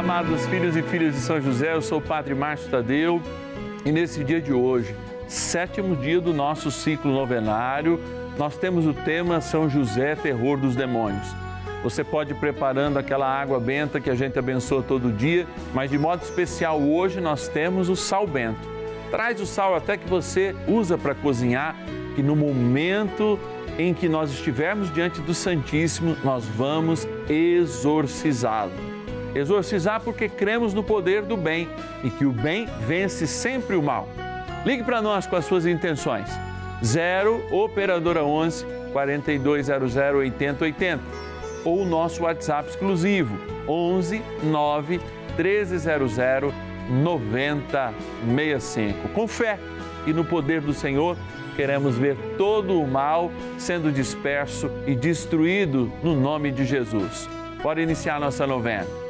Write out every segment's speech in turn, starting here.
Amados filhos e filhas de São José, eu sou o Padre Márcio Tadeu e nesse dia de hoje, sétimo dia do nosso ciclo novenário, nós temos o tema São José, terror dos demônios. Você pode ir preparando aquela água benta que a gente abençoa todo dia, mas de modo especial hoje nós temos o sal bento. Traz o sal até que você usa para cozinhar, que no momento em que nós estivermos diante do Santíssimo, nós vamos exorcizá-lo Exorcizar porque cremos no poder do bem e que o bem vence sempre o mal. Ligue para nós com as suas intenções. 0 Operadora 11 4200 8080 ou o nosso WhatsApp exclusivo 11 9 1300 9065. Com fé e no poder do Senhor, queremos ver todo o mal sendo disperso e destruído no nome de Jesus. Pode iniciar nossa novena.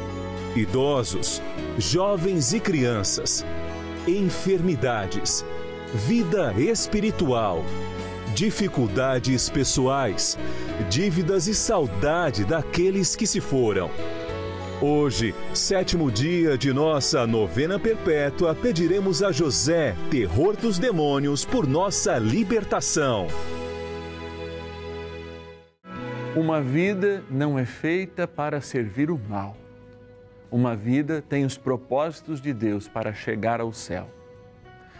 idosos, jovens e crianças, enfermidades, vida espiritual, dificuldades pessoais, dívidas e saudade daqueles que se foram. Hoje, sétimo dia de nossa novena perpétua, pediremos a José, terror dos demônios, por nossa libertação. Uma vida não é feita para servir o mal. Uma vida tem os propósitos de Deus para chegar ao céu.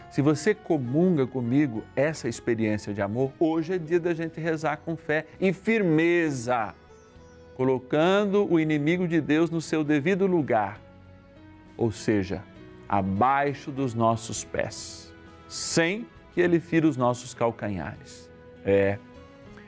Se você comunga comigo essa experiência de amor, hoje é dia da gente rezar com fé e firmeza, colocando o inimigo de Deus no seu devido lugar, ou seja, abaixo dos nossos pés, sem que ele fira os nossos calcanhares. É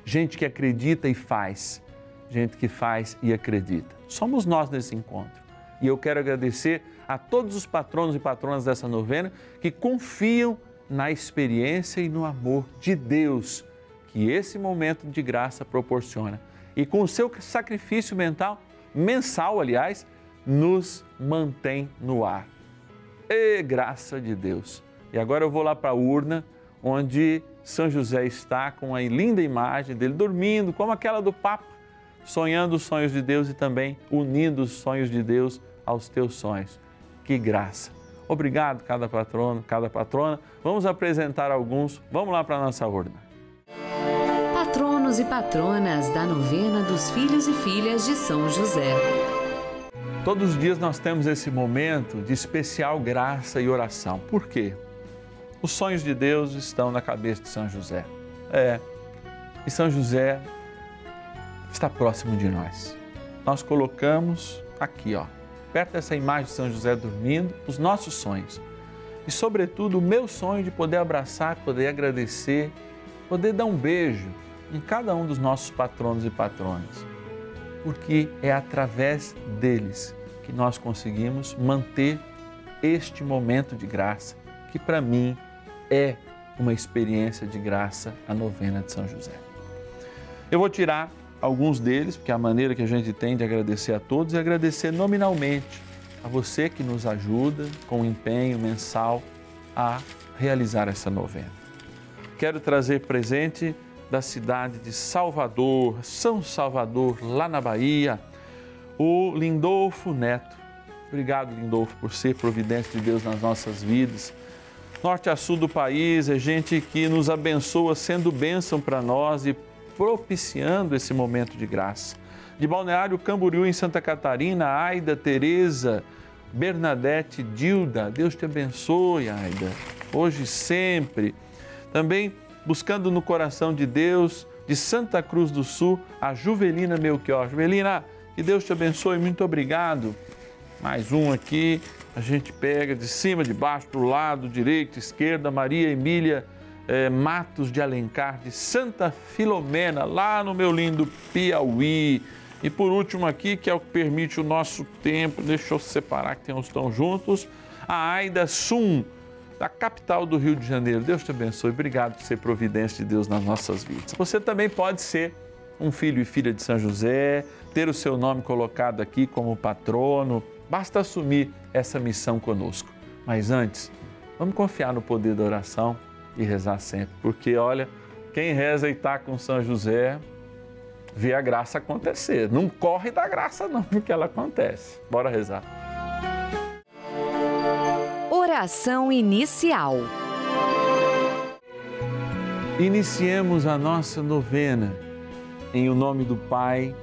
gente que acredita e faz, gente que faz e acredita. Somos nós nesse encontro. E eu quero agradecer a todos os patronos e patronas dessa novena que confiam na experiência e no amor de Deus que esse momento de graça proporciona. E com o seu sacrifício mental, mensal, aliás, nos mantém no ar. E graça de Deus. E agora eu vou lá para a urna, onde são José está com a linda imagem dele dormindo, como aquela do Papa, sonhando os sonhos de Deus e também unindo os sonhos de Deus aos teus sonhos. Que graça! Obrigado, cada patrono, cada patrona. Vamos apresentar alguns. Vamos lá para a nossa urna. Patronos e patronas da novena dos filhos e filhas de São José. Todos os dias nós temos esse momento de especial graça e oração. Por quê? Os sonhos de Deus estão na cabeça de São José. É, e São José está próximo de nós. Nós colocamos aqui, ó, perto dessa imagem de São José dormindo, os nossos sonhos. E, sobretudo, o meu sonho de poder abraçar, poder agradecer, poder dar um beijo em cada um dos nossos patronos e patronas. Porque é através deles que nós conseguimos manter este momento de graça, que para mim é uma experiência de graça a novena de São José. Eu vou tirar alguns deles, porque a maneira que a gente tem de agradecer a todos é agradecer nominalmente a você que nos ajuda com empenho mensal a realizar essa novena. Quero trazer presente da cidade de Salvador, São Salvador, lá na Bahia, o Lindolfo Neto. Obrigado, Lindolfo, por ser providência de Deus nas nossas vidas. Norte a sul do país, é gente que nos abençoa, sendo bênção para nós e propiciando esse momento de graça. De Balneário Camboriú, em Santa Catarina, Aida, Tereza, Bernadette, Dilda, Deus te abençoe, Aida, hoje e sempre. Também buscando no coração de Deus, de Santa Cruz do Sul, a Juvelina Melchior. Juvelina, que Deus te abençoe, muito obrigado. Mais um aqui, a gente pega de cima, de baixo, do lado, direito, esquerda, Maria Emília eh, Matos de Alencar, de Santa Filomena, lá no meu lindo Piauí. E por último aqui, que é o que permite o nosso tempo, deixa eu separar que tem uns juntos, a Aida Sum, da capital do Rio de Janeiro. Deus te abençoe. Obrigado por ser providência de Deus nas nossas vidas. Você também pode ser um filho e filha de São José, ter o seu nome colocado aqui como patrono. Basta assumir essa missão conosco. Mas antes, vamos confiar no poder da oração e rezar sempre, porque olha, quem reza e está com São José vê a graça acontecer. Não corre da graça, não, porque ela acontece. Bora rezar. Oração inicial. Iniciemos a nossa novena em o nome do Pai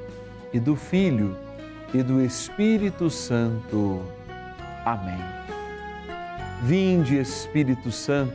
e do Filho e do Espírito Santo. Amém. Vinde, Espírito Santo,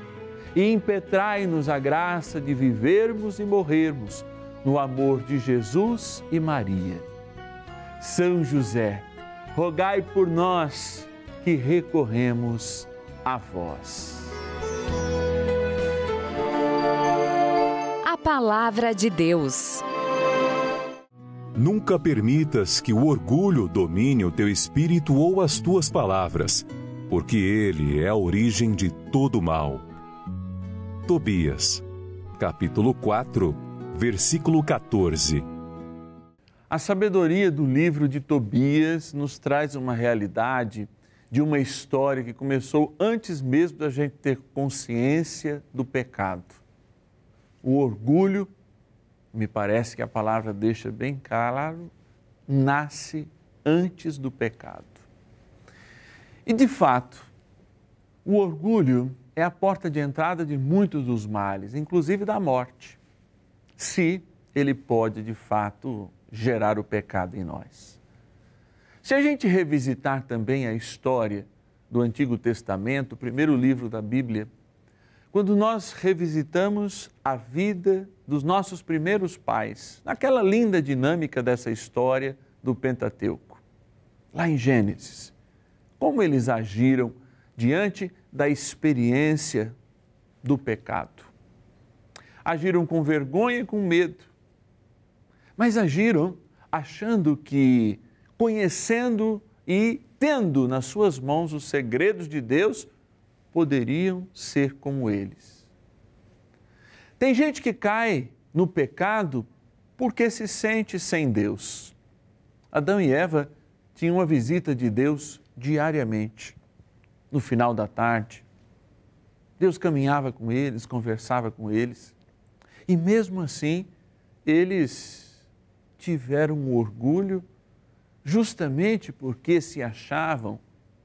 e impetrai-nos a graça de vivermos e morrermos no amor de Jesus e Maria. São José, rogai por nós que recorremos a vós. A Palavra de Deus. Nunca permitas que o orgulho domine o teu espírito ou as tuas palavras, porque ele é a origem de todo mal. Tobias, capítulo 4, versículo 14. A sabedoria do livro de Tobias nos traz uma realidade de uma história que começou antes mesmo da gente ter consciência do pecado. O orgulho me parece que a palavra deixa bem claro, nasce antes do pecado. E de fato, o orgulho é a porta de entrada de muitos dos males, inclusive da morte, se ele pode de fato gerar o pecado em nós. Se a gente revisitar também a história do Antigo Testamento, o primeiro livro da Bíblia, quando nós revisitamos a vida dos nossos primeiros pais, naquela linda dinâmica dessa história do Pentateuco. lá em Gênesis, como eles agiram diante da experiência do pecado. Agiram com vergonha e com medo, mas agiram achando que, conhecendo e tendo nas suas mãos os segredos de Deus, poderiam ser como eles. Tem gente que cai no pecado porque se sente sem Deus. Adão e Eva tinham uma visita de Deus diariamente. No final da tarde, Deus caminhava com eles, conversava com eles, e mesmo assim, eles tiveram orgulho, justamente porque se achavam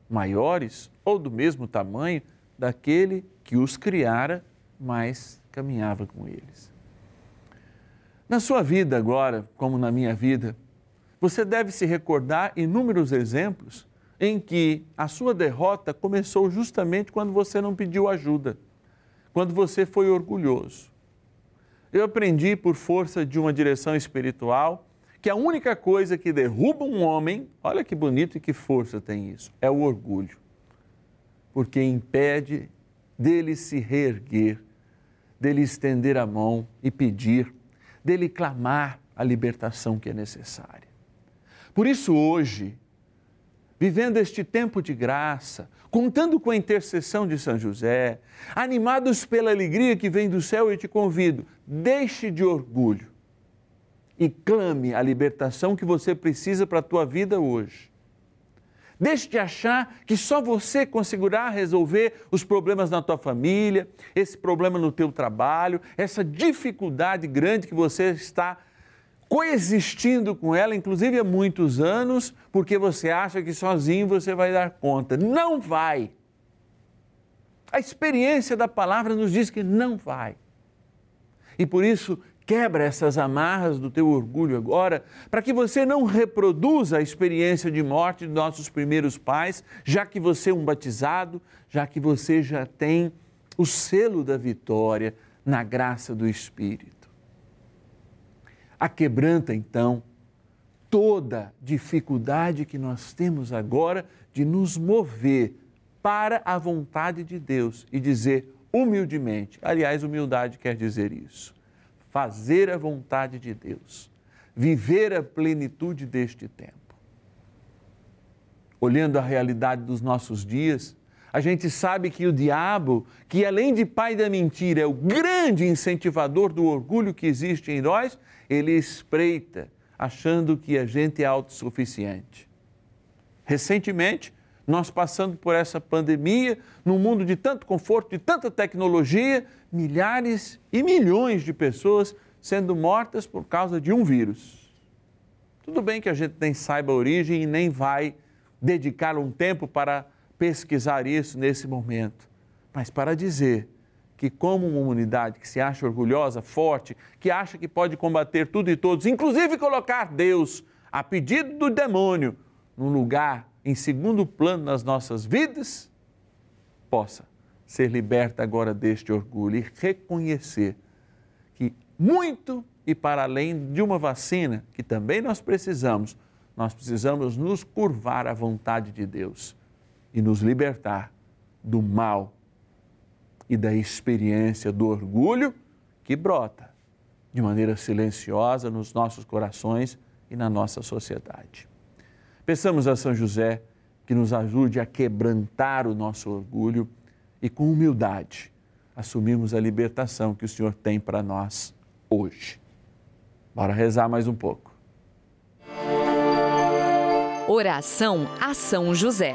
maiores ou do mesmo tamanho daquele que os criara, mas caminhava com eles. Na sua vida agora, como na minha vida, você deve se recordar inúmeros exemplos em que a sua derrota começou justamente quando você não pediu ajuda, quando você foi orgulhoso. Eu aprendi por força de uma direção espiritual que a única coisa que derruba um homem, olha que bonito e que força tem isso, é o orgulho. Porque impede dele se reerguer, dele estender a mão e pedir, dele clamar a libertação que é necessária. Por isso, hoje, vivendo este tempo de graça, contando com a intercessão de São José, animados pela alegria que vem do céu, eu te convido, deixe de orgulho e clame a libertação que você precisa para a tua vida hoje. Deixe de achar que só você conseguirá resolver os problemas na tua família, esse problema no teu trabalho, essa dificuldade grande que você está coexistindo com ela, inclusive há muitos anos, porque você acha que sozinho você vai dar conta. Não vai. A experiência da palavra nos diz que não vai. E por isso, quebra essas amarras do teu orgulho agora, para que você não reproduza a experiência de morte de nossos primeiros pais, já que você é um batizado, já que você já tem o selo da vitória na graça do Espírito aquebranta então toda dificuldade que nós temos agora de nos mover para a vontade de Deus e dizer humildemente, aliás, humildade quer dizer isso, fazer a vontade de Deus, viver a plenitude deste tempo. Olhando a realidade dos nossos dias, a gente sabe que o diabo, que além de pai da mentira, é o grande incentivador do orgulho que existe em nós, ele espreita achando que a gente é autossuficiente. Recentemente, nós passando por essa pandemia, num mundo de tanto conforto, de tanta tecnologia, milhares e milhões de pessoas sendo mortas por causa de um vírus. Tudo bem que a gente nem saiba a origem e nem vai dedicar um tempo para pesquisar isso nesse momento, mas para dizer que, como uma humanidade que se acha orgulhosa, forte, que acha que pode combater tudo e todos, inclusive colocar Deus, a pedido do demônio, num lugar em segundo plano nas nossas vidas, possa ser liberta agora deste orgulho e reconhecer que muito e para além de uma vacina, que também nós precisamos, nós precisamos nos curvar à vontade de Deus e nos libertar do mal e da experiência do orgulho que brota de maneira silenciosa nos nossos corações e na nossa sociedade. Peçamos a São José que nos ajude a quebrantar o nosso orgulho e, com humildade, assumirmos a libertação que o Senhor tem para nós hoje. Bora rezar mais um pouco. Oração a São José.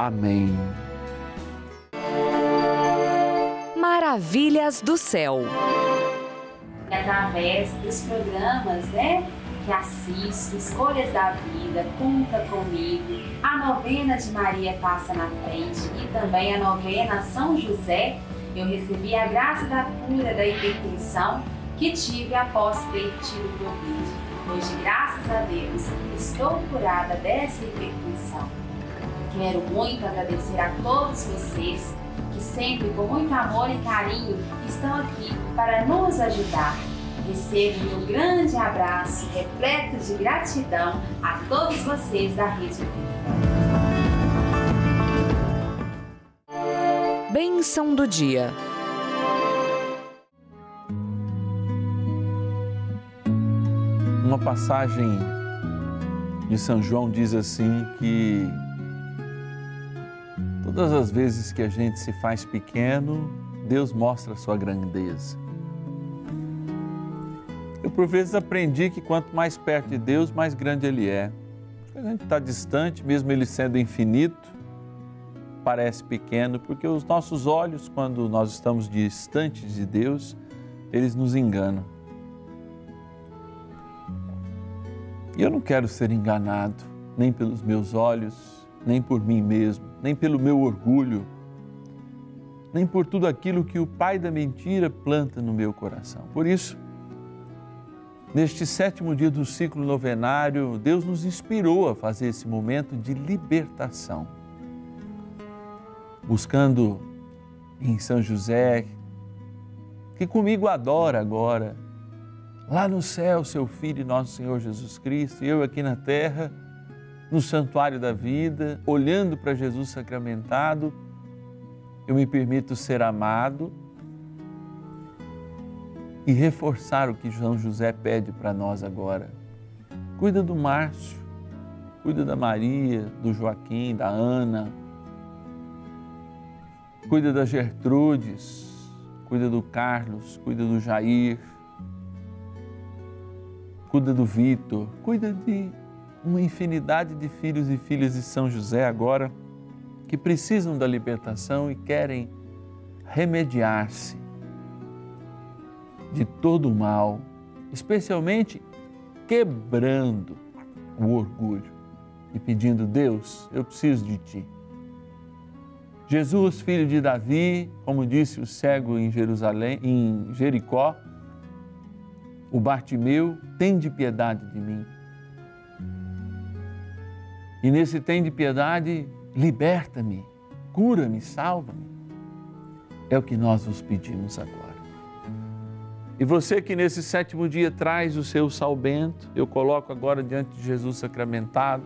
Amém. Maravilhas do céu. Através dos programas, né? Que assisto, Escolhas da Vida, Conta Comigo, a novena de Maria Passa na Frente e também a novena São José, eu recebi a graça da cura da hipertensão que tive após ter tido Covid. Hoje, graças a Deus, estou curada dessa hipertensão. Quero muito agradecer a todos vocês que sempre com muito amor e carinho estão aqui para nos ajudar. Recebo um grande abraço repleto de gratidão a todos vocês da Rede Vida. Bênção do dia. Uma passagem de São João diz assim que todas as vezes que a gente se faz pequeno, Deus mostra a sua grandeza. Eu por vezes aprendi que quanto mais perto de Deus, mais grande Ele é. A gente está distante, mesmo Ele sendo infinito, parece pequeno, porque os nossos olhos, quando nós estamos distantes de Deus, eles nos enganam. E eu não quero ser enganado, nem pelos meus olhos, nem por mim mesmo, nem pelo meu orgulho, nem por tudo aquilo que o pai da mentira planta no meu coração. Por isso, neste sétimo dia do ciclo novenário, Deus nos inspirou a fazer esse momento de libertação, buscando em São José, que comigo adora agora lá no céu, seu Filho nosso Senhor Jesus Cristo, e eu aqui na terra, no santuário da vida, olhando para Jesus sacramentado, eu me permito ser amado e reforçar o que João José pede para nós agora. Cuida do Márcio, cuida da Maria, do Joaquim, da Ana, cuida da Gertrudes, cuida do Carlos, cuida do Jair cuida do Vitor, cuida de uma infinidade de filhos e filhas de São José agora que precisam da libertação e querem remediar-se de todo o mal, especialmente quebrando o orgulho e pedindo: Deus, eu preciso de ti. Jesus, filho de Davi, como disse o cego em Jerusalém, em Jericó, o Bartimeu, tem de piedade de mim. E nesse tem de piedade, liberta-me, cura-me, salva-me. É o que nós vos pedimos agora. E você que nesse sétimo dia traz o seu salbento, eu coloco agora diante de Jesus sacramentado,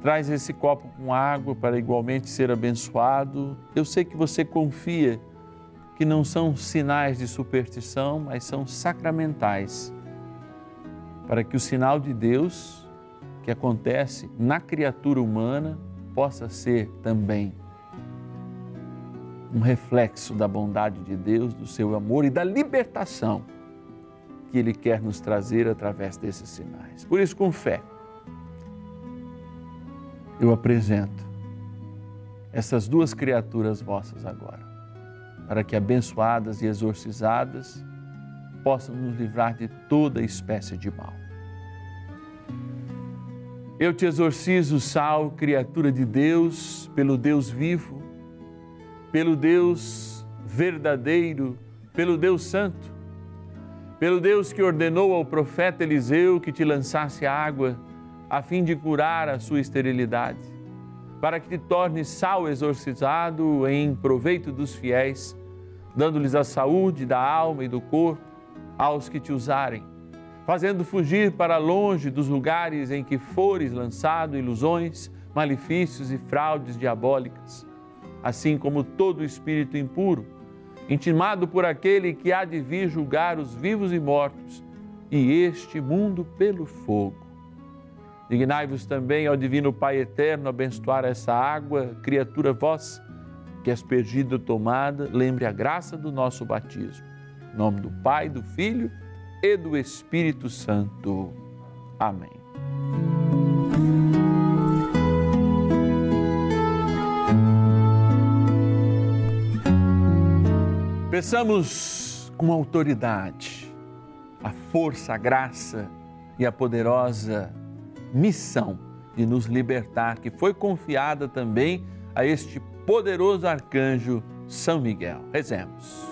traz esse copo com água para igualmente ser abençoado. Eu sei que você confia que não são sinais de superstição, mas são sacramentais, para que o sinal de Deus que acontece na criatura humana possa ser também um reflexo da bondade de Deus, do seu amor e da libertação que Ele quer nos trazer através desses sinais. Por isso, com fé, eu apresento essas duas criaturas vossas agora, para que abençoadas e exorcizadas possam nos livrar de toda espécie de mal. Eu te exorcizo, Sal, criatura de Deus, pelo Deus vivo, pelo Deus verdadeiro, pelo Deus santo, pelo Deus que ordenou ao profeta Eliseu que te lançasse água a fim de curar a sua esterilidade, para que te tornes sal exorcizado em proveito dos fiéis, dando-lhes a saúde da alma e do corpo aos que te usarem, fazendo fugir para longe dos lugares em que fores lançado ilusões, malefícios e fraudes diabólicas, assim como todo espírito impuro, intimado por aquele que há de vir julgar os vivos e mortos, e este mundo pelo fogo Dignai-vos também ao Divino Pai Eterno abençoar essa água, criatura vossa, que aspergida tomada, lembre a graça do nosso batismo. Em nome do Pai, do Filho e do Espírito Santo. Amém. Peçamos com autoridade a força, a graça e a poderosa missão de nos libertar, que foi confiada também a este poderoso arcanjo São Miguel. Rezemos.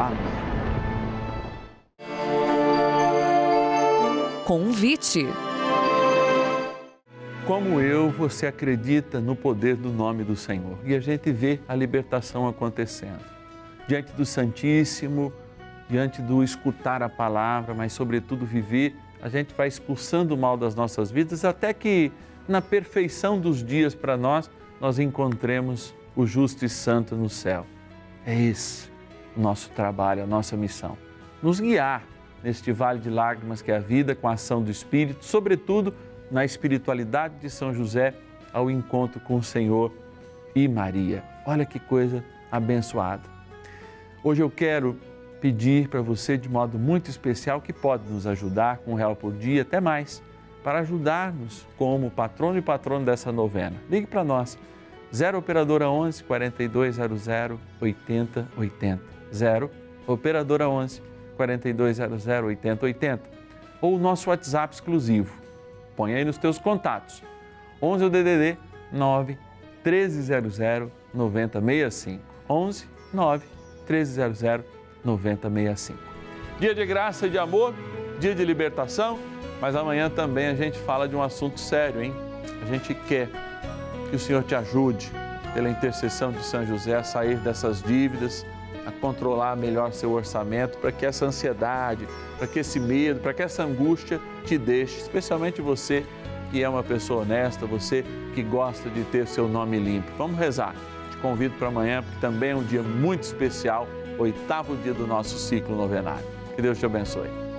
Amém. Convite. Como eu, você acredita no poder do nome do Senhor e a gente vê a libertação acontecendo diante do Santíssimo, diante do escutar a palavra, mas sobretudo viver, a gente vai expulsando o mal das nossas vidas até que na perfeição dos dias para nós, nós encontremos o justo e santo no céu. É esse o nosso trabalho, a nossa missão. Nos guiar neste vale de lágrimas que é a vida com a ação do Espírito, sobretudo na espiritualidade de São José ao encontro com o Senhor e Maria. Olha que coisa abençoada. Hoje eu quero pedir para você de modo muito especial que pode nos ajudar com um real por dia, até mais, para ajudar-nos como patrono e patrono dessa novena. Ligue para nós, 0 Operadora 11 4200 8080. 0 Operadora 11 4200 8080. Ou o nosso WhatsApp exclusivo. Põe aí nos teus contatos. 11 o DDD 9 1300 9065. 11 9 1300 9065. Dia de graça e de amor, dia de libertação, mas amanhã também a gente fala de um assunto sério, hein? A gente quer que o Senhor te ajude, pela intercessão de São José, a sair dessas dívidas, a controlar melhor seu orçamento, para que essa ansiedade, para que esse medo, para que essa angústia te deixe, especialmente você que é uma pessoa honesta, você que gosta de ter seu nome limpo. Vamos rezar convido para amanhã, porque também é um dia muito especial, oitavo dia do nosso ciclo novenário. Que Deus te abençoe.